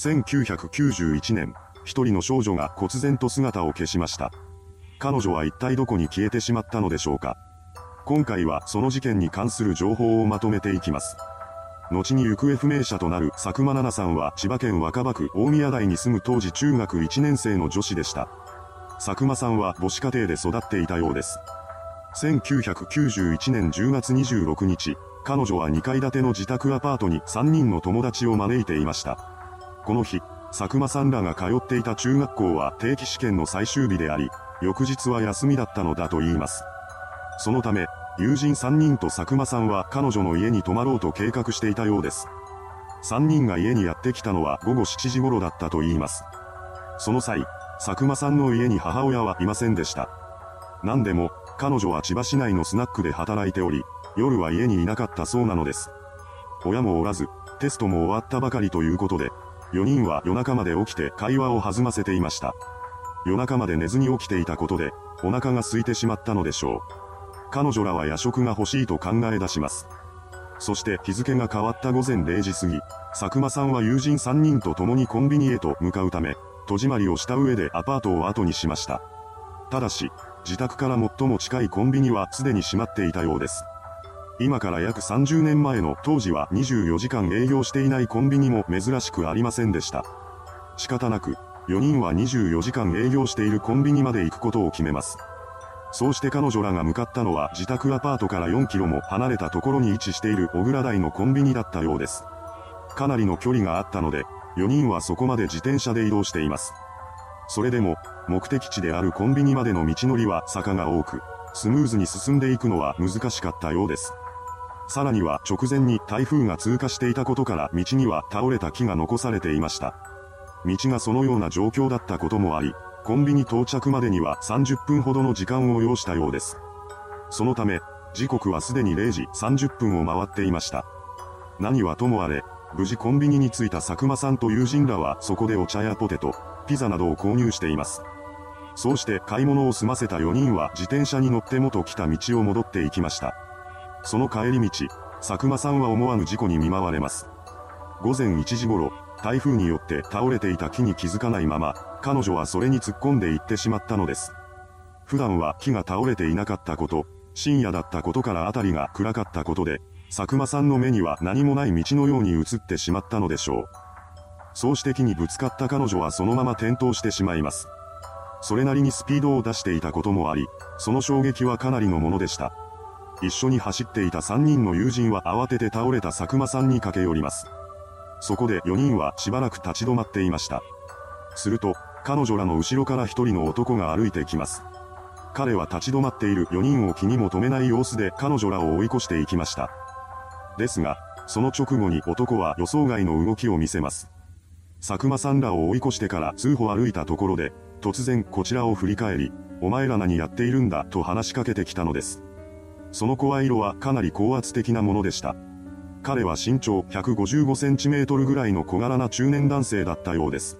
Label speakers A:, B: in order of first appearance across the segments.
A: 1991年、一人の少女が忽然と姿を消しました。彼女は一体どこに消えてしまったのでしょうか。今回はその事件に関する情報をまとめていきます。後に行方不明者となる佐久間奈々さんは千葉県若葉区大宮台に住む当時中学1年生の女子でした。佐久間さんは母子家庭で育っていたようです。1991年10月26日、彼女は2階建ての自宅アパートに3人の友達を招いていました。この日、佐久間さんらが通っていた中学校は定期試験の最終日であり、翌日は休みだったのだと言います。そのため、友人3人と佐久間さんは彼女の家に泊まろうと計画していたようです。3人が家にやってきたのは午後7時頃だったと言います。その際、佐久間さんの家に母親はいませんでした。何でも、彼女は千葉市内のスナックで働いており、夜は家にいなかったそうなのです。親もおらず、テストも終わったばかりということで、4人は夜中まで起きて会話を弾ませていました。夜中まで寝ずに起きていたことで、お腹が空いてしまったのでしょう。彼女らは夜食が欲しいと考え出します。そして日付が変わった午前0時過ぎ、佐久間さんは友人3人と共にコンビニへと向かうため、戸締まりをした上でアパートを後にしました。ただし、自宅から最も近いコンビニはすでに閉まっていたようです。今から約30年前の当時は24時間営業していないコンビニも珍しくありませんでした。仕方なく、4人は24時間営業しているコンビニまで行くことを決めます。そうして彼女らが向かったのは自宅アパートから4キロも離れたところに位置している小倉台のコンビニだったようです。かなりの距離があったので、4人はそこまで自転車で移動しています。それでも、目的地であるコンビニまでの道のりは坂が多く、スムーズに進んでいくのは難しかったようです。さらには直前に台風が通過していたことから道には倒れた木が残されていました。道がそのような状況だったこともあり、コンビニ到着までには30分ほどの時間を要したようです。そのため、時刻はすでに0時30分を回っていました。何はともあれ、無事コンビニに着いた佐久間さんと友人らはそこでお茶やポテト、ピザなどを購入しています。そうして買い物を済ませた4人は自転車に乗って元来た道を戻っていきました。その帰り道、佐久間さんは思わぬ事故に見舞われます。午前1時頃、台風によって倒れていた木に気づかないまま、彼女はそれに突っ込んでいってしまったのです。普段は木が倒れていなかったこと、深夜だったことから辺りが暗かったことで、佐久間さんの目には何もない道のように映ってしまったのでしょう。そうして木にぶつかった彼女はそのまま転倒してしまいます。それなりにスピードを出していたこともあり、その衝撃はかなりのものでした。一緒に走っていた3人の友人は慌てて倒れた佐久間さんに駆け寄ります。そこで4人はしばらく立ち止まっていました。すると、彼女らの後ろから一人の男が歩いてきます。彼は立ち止まっている4人を気にも留めない様子で彼女らを追い越していきました。ですが、その直後に男は予想外の動きを見せます。佐久間さんらを追い越してから数歩歩いたところで、突然こちらを振り返り、お前ら何やっているんだと話しかけてきたのです。その声色はかなり高圧的なものでした。彼は身長155センチメートルぐらいの小柄な中年男性だったようです。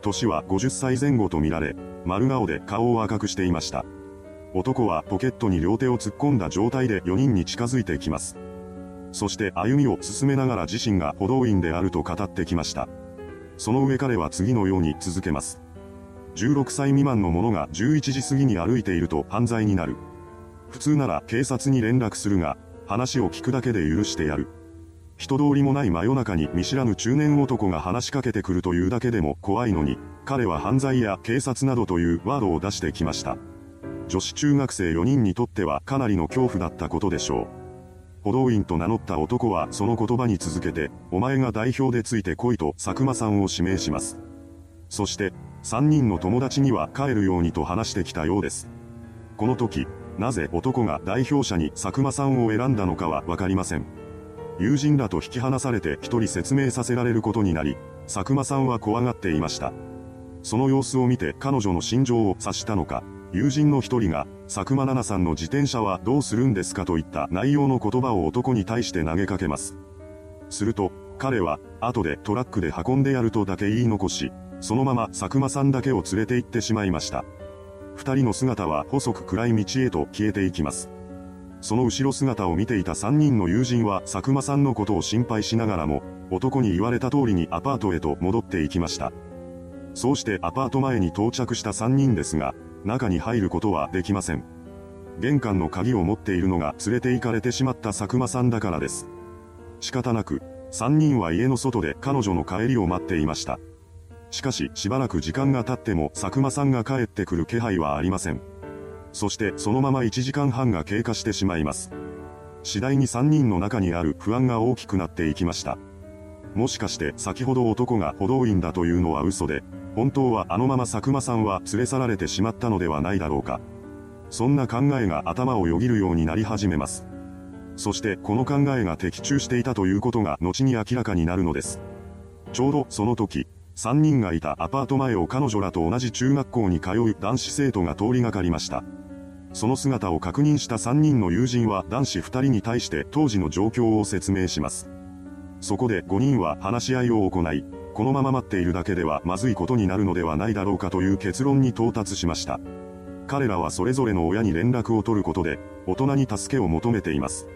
A: 年は50歳前後とみられ、丸顔で顔を赤くしていました。男はポケットに両手を突っ込んだ状態で4人に近づいてきます。そして歩みを進めながら自身が歩道員であると語ってきました。その上彼は次のように続けます。16歳未満の者が11時過ぎに歩いていると犯罪になる。普通なら警察に連絡するが、話を聞くだけで許してやる。人通りもない真夜中に見知らぬ中年男が話しかけてくるというだけでも怖いのに、彼は犯罪や警察などというワードを出してきました。女子中学生4人にとってはかなりの恐怖だったことでしょう。歩道員と名乗った男はその言葉に続けて、お前が代表でついて来いと佐久間さんを指名します。そして、3人の友達には帰るようにと話してきたようです。この時、なぜ男が代表者に佐久間さんを選んだのかはわかりません。友人らと引き離されて一人説明させられることになり、佐久間さんは怖がっていました。その様子を見て彼女の心情を察したのか、友人の一人が、佐久間奈々さんの自転車はどうするんですかといった内容の言葉を男に対して投げかけます。すると、彼は、後でトラックで運んでやるとだけ言い残し、そのまま佐久間さんだけを連れて行ってしまいました。二人の姿は細く暗い道へと消えていきます。その後ろ姿を見ていた3人の友人は佐久間さんのことを心配しながらも、男に言われた通りにアパートへと戻っていきました。そうしてアパート前に到着した3人ですが、中に入ることはできません。玄関の鍵を持っているのが連れて行かれてしまった佐久間さんだからです。仕方なく、3人は家の外で彼女の帰りを待っていました。しかし、しばらく時間が経っても佐久間さんが帰ってくる気配はありません。そしてそのまま1時間半が経過してしまいます。次第に3人の中にある不安が大きくなっていきました。もしかして先ほど男が歩道員だというのは嘘で、本当はあのまま佐久間さんは連れ去られてしまったのではないだろうか。そんな考えが頭をよぎるようになり始めます。そしてこの考えが的中していたということが後に明らかになるのです。ちょうどその時、3人がいたアパート前を彼女らと同じ中学校に通う男子生徒が通りがかりました。その姿を確認した3人の友人は男子2人に対して当時の状況を説明します。そこで5人は話し合いを行い、このまま待っているだけではまずいことになるのではないだろうかという結論に到達しました。彼らはそれぞれの親に連絡を取ることで、大人に助けを求めています。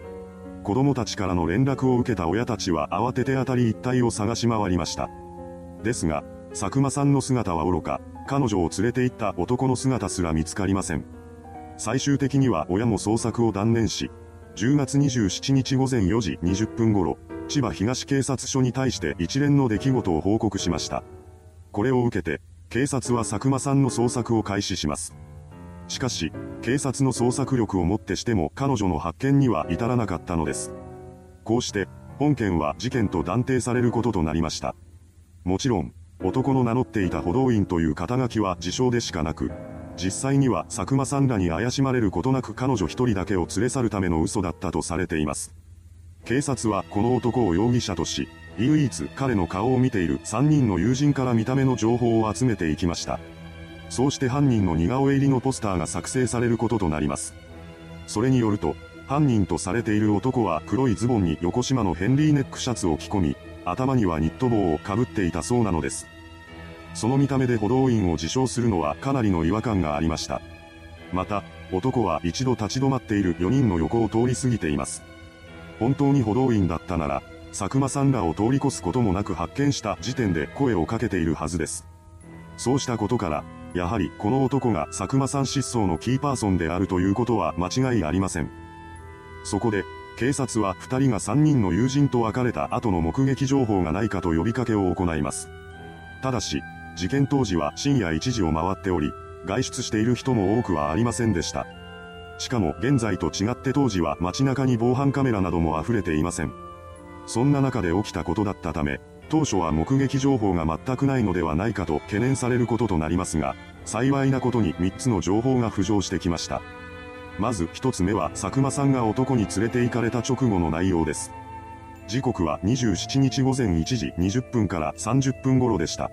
A: 子供たちからの連絡を受けた親たちは慌てて当たり一帯を探し回りました。ですが、佐久間さんの姿は愚か、彼女を連れて行った男の姿すら見つかりません。最終的には親も捜索を断念し、10月27日午前4時20分頃、千葉東警察署に対して一連の出来事を報告しました。これを受けて、警察は佐久間さんの捜索を開始します。しかし、警察の捜索力をもってしても彼女の発見には至らなかったのです。こうして、本件は事件と断定されることとなりました。もちろん、男の名乗っていた歩道員という肩書きは自称でしかなく、実際には佐久間さんらに怪しまれることなく彼女一人だけを連れ去るための嘘だったとされています。警察はこの男を容疑者とし、唯一彼の顔を見ている3人の友人から見た目の情報を集めていきました。そうして犯人の似顔絵入りのポスターが作成されることとなります。それによると、犯人とされている男は黒いズボンに横島のヘンリーネックシャツを着込み、頭にはニット帽をかぶっていたそうなのです。その見た目で歩道員を自称するのはかなりの違和感がありました。また、男は一度立ち止まっている4人の横を通り過ぎています。本当に歩道員だったなら、佐久間さんらを通り越すこともなく発見した時点で声をかけているはずです。そうしたことから、やはりこの男が佐久間さん失踪のキーパーソンであるということは間違いありません。そこで、警察は2人が3人の友人と別れた後の目撃情報がないかと呼びかけを行います。ただし、事件当時は深夜1時を回っており、外出している人も多くはありませんでした。しかも現在と違って当時は街中に防犯カメラなども溢れていません。そんな中で起きたことだったため、当初は目撃情報が全くないのではないかと懸念されることとなりますが、幸いなことに3つの情報が浮上してきました。まず1つ目は佐久間さんが男に連れて行かれた直後の内容です。時刻は27日午前1時20分から30分頃でした。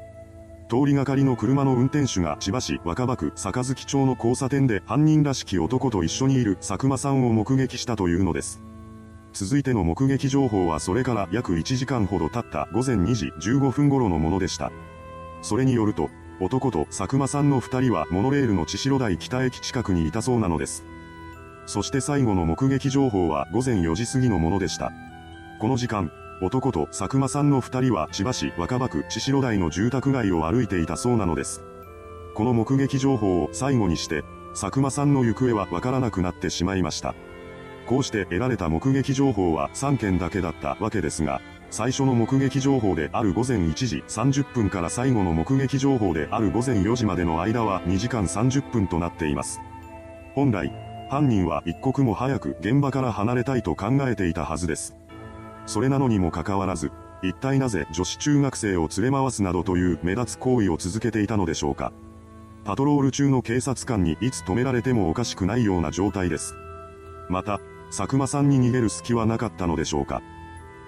A: 通りがかりの車の運転手が千葉市若葉区坂月町の交差点で犯人らしき男と一緒にいる佐久間さんを目撃したというのです。続いての目撃情報はそれから約1時間ほど経った午前2時15分頃のものでした。それによると、男と佐久間さんの二人はモノレールの千代台北駅近くにいたそうなのです。そして最後の目撃情報は午前4時過ぎのものでした。この時間、男と佐久間さんの二人は千葉市若葉区千代台の住宅街を歩いていたそうなのです。この目撃情報を最後にして、佐久間さんの行方はわからなくなってしまいました。こうして得られた目撃情報は3件だけだったわけですが、最初の目撃情報である午前1時30分から最後の目撃情報である午前4時までの間は2時間30分となっています。本来、犯人は一刻も早く現場から離れたいと考えていたはずです。それなのにもかかわらず、一体なぜ女子中学生を連れ回すなどという目立つ行為を続けていたのでしょうか。パトロール中の警察官にいつ止められてもおかしくないような状態です。また、佐久間さんに逃げる隙はなかったのでしょうか。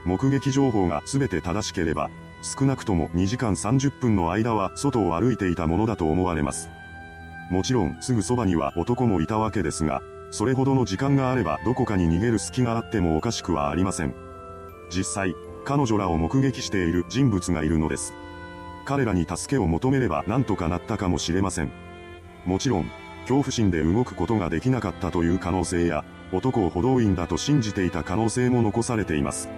A: 目撃情報が全て正しければ、少なくとも2時間30分の間は外を歩いていたものだと思われます。もちろんすぐそばには男もいたわけですが、それほどの時間があればどこかに逃げる隙があってもおかしくはありません。実際、彼女らを目撃している人物がいるのです。彼らに助けを求めれば何とかなったかもしれません。もちろん、恐怖心で動くことができなかったという可能性や、男を補導員だと信じていた可能性も残されています。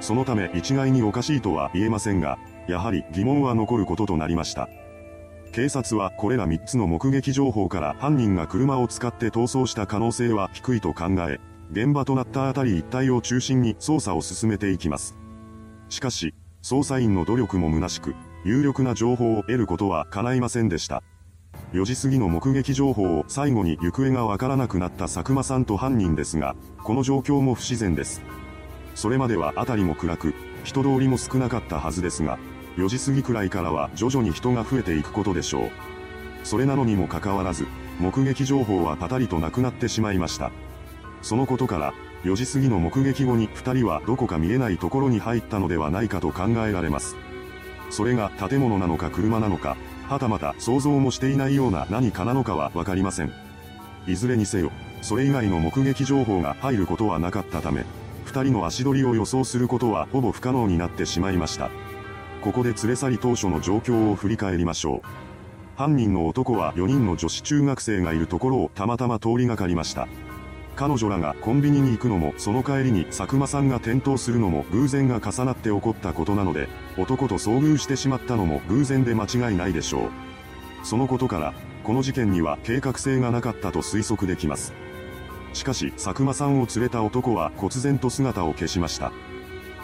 A: そのため一概におかしいとは言えませんが、やはり疑問は残ることとなりました。警察はこれら3つの目撃情報から犯人が車を使って逃走した可能性は低いと考え、現場となった辺り一帯を中心に捜査を進めていきます。しかし、捜査員の努力も虚しく、有力な情報を得ることは叶いませんでした。4時過ぎの目撃情報を最後に行方がわからなくなった佐久間さんと犯人ですが、この状況も不自然です。それまでは辺りも暗く、人通りも少なかったはずですが、4時過ぎくらいからは徐々に人が増えていくことでしょう。それなのにもかかわらず、目撃情報はパタリとなくなってしまいました。そのことから、4時過ぎの目撃後に2人はどこか見えないところに入ったのではないかと考えられます。それが建物なのか車なのか、はたまた想像もしていないような何かなのかはわかりません。いずれにせよ、それ以外の目撃情報が入ることはなかったため、二人の足取りを予想することはほぼ不可能になってしまいました。ここで連れ去り当初の状況を振り返りましょう。犯人の男は4人の女子中学生がいるところをたまたま通りがかりました。彼女らがコンビニに行くのもその帰りに佐久間さんが転倒するのも偶然が重なって起こったことなので、男と遭遇してしまったのも偶然で間違いないでしょう。そのことから、この事件には計画性がなかったと推測できます。しかし、佐久間さんを連れた男は忽然と姿を消しました。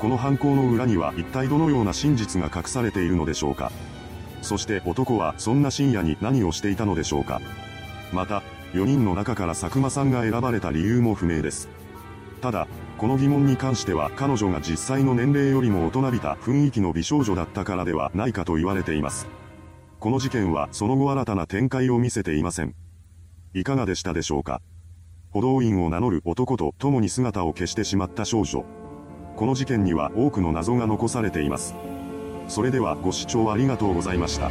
A: この犯行の裏には一体どのような真実が隠されているのでしょうか？そして男はそんな深夜に何をしていたのでしょうか？また、4人の中から佐久間さんが選ばれた理由も不明です。ただ、この疑問に関しては彼女が実際の年齢よりも大人びた雰囲気の美少女だったからではないかと言われています。この事件はその後新たな展開を見せていません。いかがでしたでしょうか？補導員を名乗る男と共に姿を消してしまった少女。この事件には多くの謎が残されています。それではご視聴ありがとうございました。